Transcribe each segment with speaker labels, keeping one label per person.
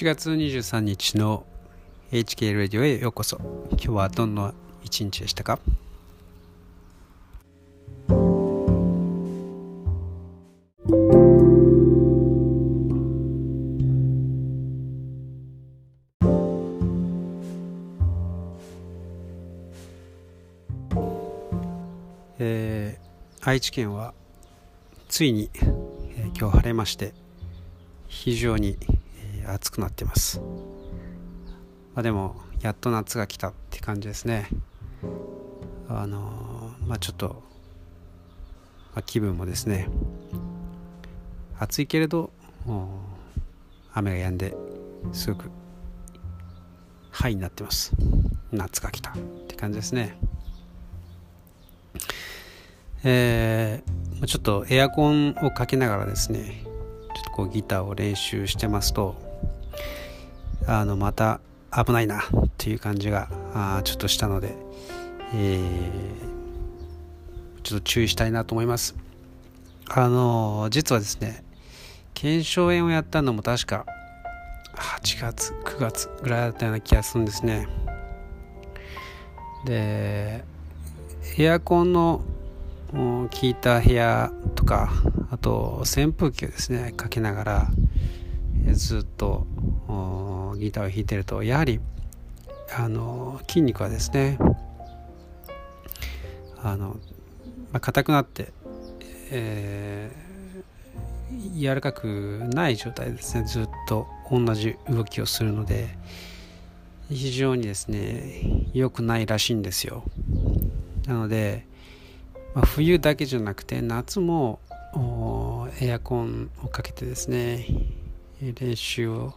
Speaker 1: 7月23日の HK ラディオへようこそ。今日はどんな一日でしたか？えー、愛知県はついに、えー、今日晴れまして非常に、ー、暑くなってます、まあ、でもやっと夏が来たって感じですね。あのー、まあちょっと、まあ、気分もですね。暑いけれど雨が止んですごくハイになってます。夏が来たって感じですね。えー、ちょっとエアコンをかけながらですねちょっとこうギターを練習してますとあのまた危ないなっていう感じがあちょっとしたので、えー、ちょっと注意したいなと思います。あの実はですね腱鞘炎をやったのも確か8月9月ぐらいだったような気がするんですね。でエアコンの効いた部屋とかあと扇風機をですねかけながらずっとギターを弾いてるとやはりあの筋肉はですねあの、まあ、硬くなって、えー、柔らかくない状態ですねずっと同じ動きをするので非常にですね良くないらしいんですよ。なのでまあ、冬だけじゃなくて夏もエアコンをかけてですね練習を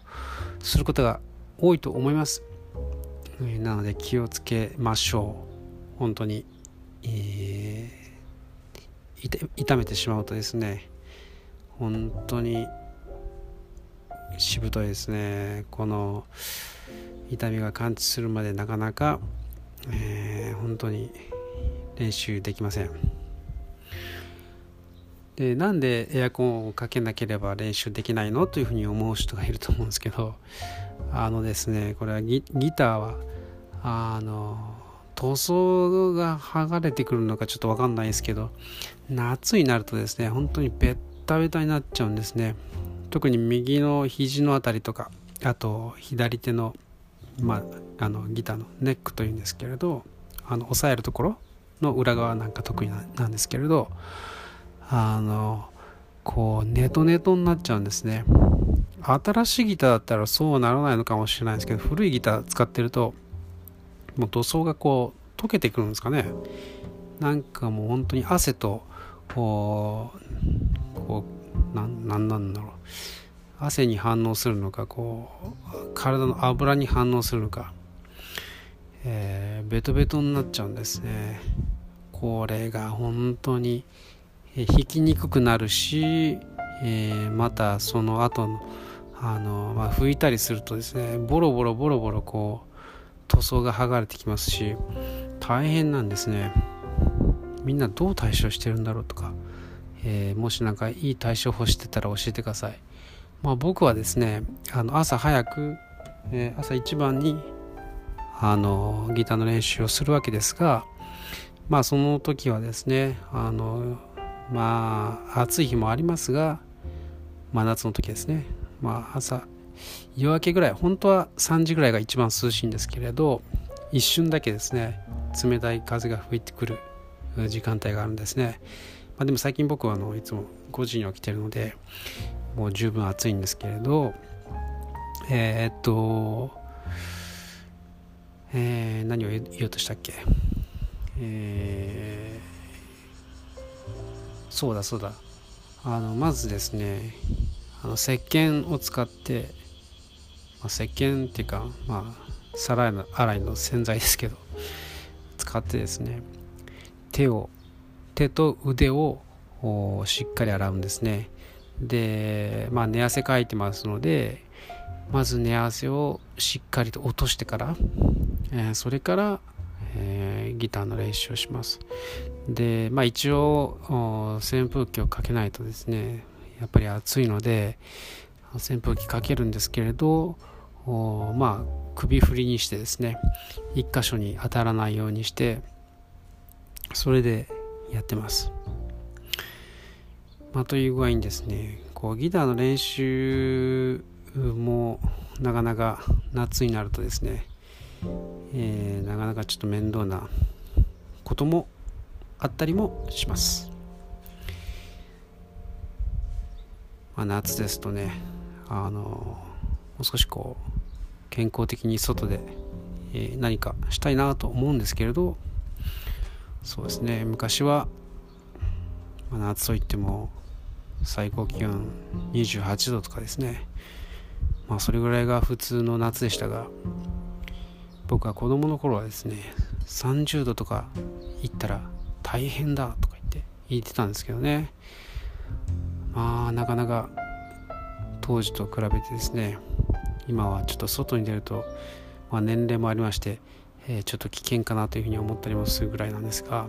Speaker 1: することが多いと思います。なので気をつけましょう。本当に、えー、痛めてしまうとですね本当にしぶといですね。この痛みが感知するまでなかなか、えー、本当に練習できません。でなんでエアコンをかけなければ練習できないのというふうに思う人がいると思うんですけどあのですねこれはギターはあの塗装が剥がれてくるのかちょっと分かんないですけど夏になるとですね本当にベッタベタになっちゃうんですね。特に右の肘の辺りとかあと左手の,、まあ、あのギターのネックというんですけれどあの押さえるところの裏側なんか得意なんですけれどあのこうネトネトになっちゃうんですね。新しいギターだったらそうならないのかもしれないですけど古いギター使ってるともう塗装がこう溶けてくるんですかね。なんかもう本当に汗とこうこうなんなんなんだろう。汗に反応するのかこう体の油に反応するのか、えー、ベトベトになっちゃうんですね。これが本当に弾きにくくなるし、えー、またその後のあの、まあ、拭いたりするとですねボロボロボロボロこう塗装が剥がれてきますし大変なんですね。みんなどう対処してるんだろうとか、えー、もし何かいい対処法してたら教えてください、まあ、僕はですねあの朝早く、えー、朝一番にあのギターの練習をするわけですがまあその時はですねあのまあ暑い日もありますが真夏の時ですね。まあ朝夜明けぐらい本当は3時ぐらいが一番涼しいんですけれど一瞬だけですね冷たい風が吹いてくる時間帯があるんですね、まあ、でも最近僕はあのいつも5時に起きてるのでもう十分暑いんですけれどえー、っとえー、何を言おうとしたっけ？えー、そうだそうだ。あのまずですねあの石鹸を使って、まあ、石鹸っていうかまあ皿洗いの洗剤ですけど使ってですね手を手と腕をしっかり洗うんですね。でまあ寝汗かいてますのでまず寝汗をしっかりと落としてから、えー、それからえー、ギターの練習をします。でまあ一応扇風機をかけないとですねやっぱり暑いので扇風機かけるんですけれどまあ首振りにしてですね一箇所に当たらないようにしてそれでやってます。まあ、という具合にですねこうギターの練習もなかなか夏になるとですね、えー、なかなかちょっと面倒なこともあったりもします。まあ、夏ですとねあのもう少しこう健康的に外で、えー、何かしたいなと思うんですけれどそうですね昔は、まあ、夏といっても最高気温28度とかですねまあそれぐらいが普通の夏でしたが僕は子供の頃はですね30度とか行ったら大変だとか言って言ってたんですけどね。まあなかなか当時と比べてですね今はちょっと外に出ると、まあ、年齢もありまして、えー、ちょっと危険かなというふうに思ったりもするぐらいなんですが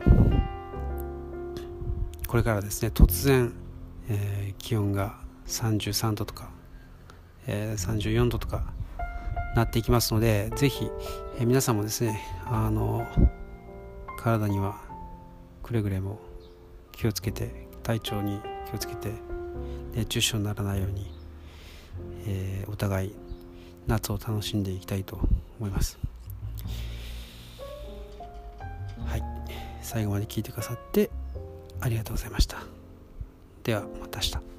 Speaker 1: これからですね突然、えー、気温が33度とか、えー、34度とかなっていきますのでぜひ、え、皆さんもですねあの体にはくれぐれも気をつけて体調に気をつけて熱中症にならないように、えー、お互い夏を楽しんでいきたいと思います。はい。最後まで聞いてくださってありがとうございました。ではまた明日。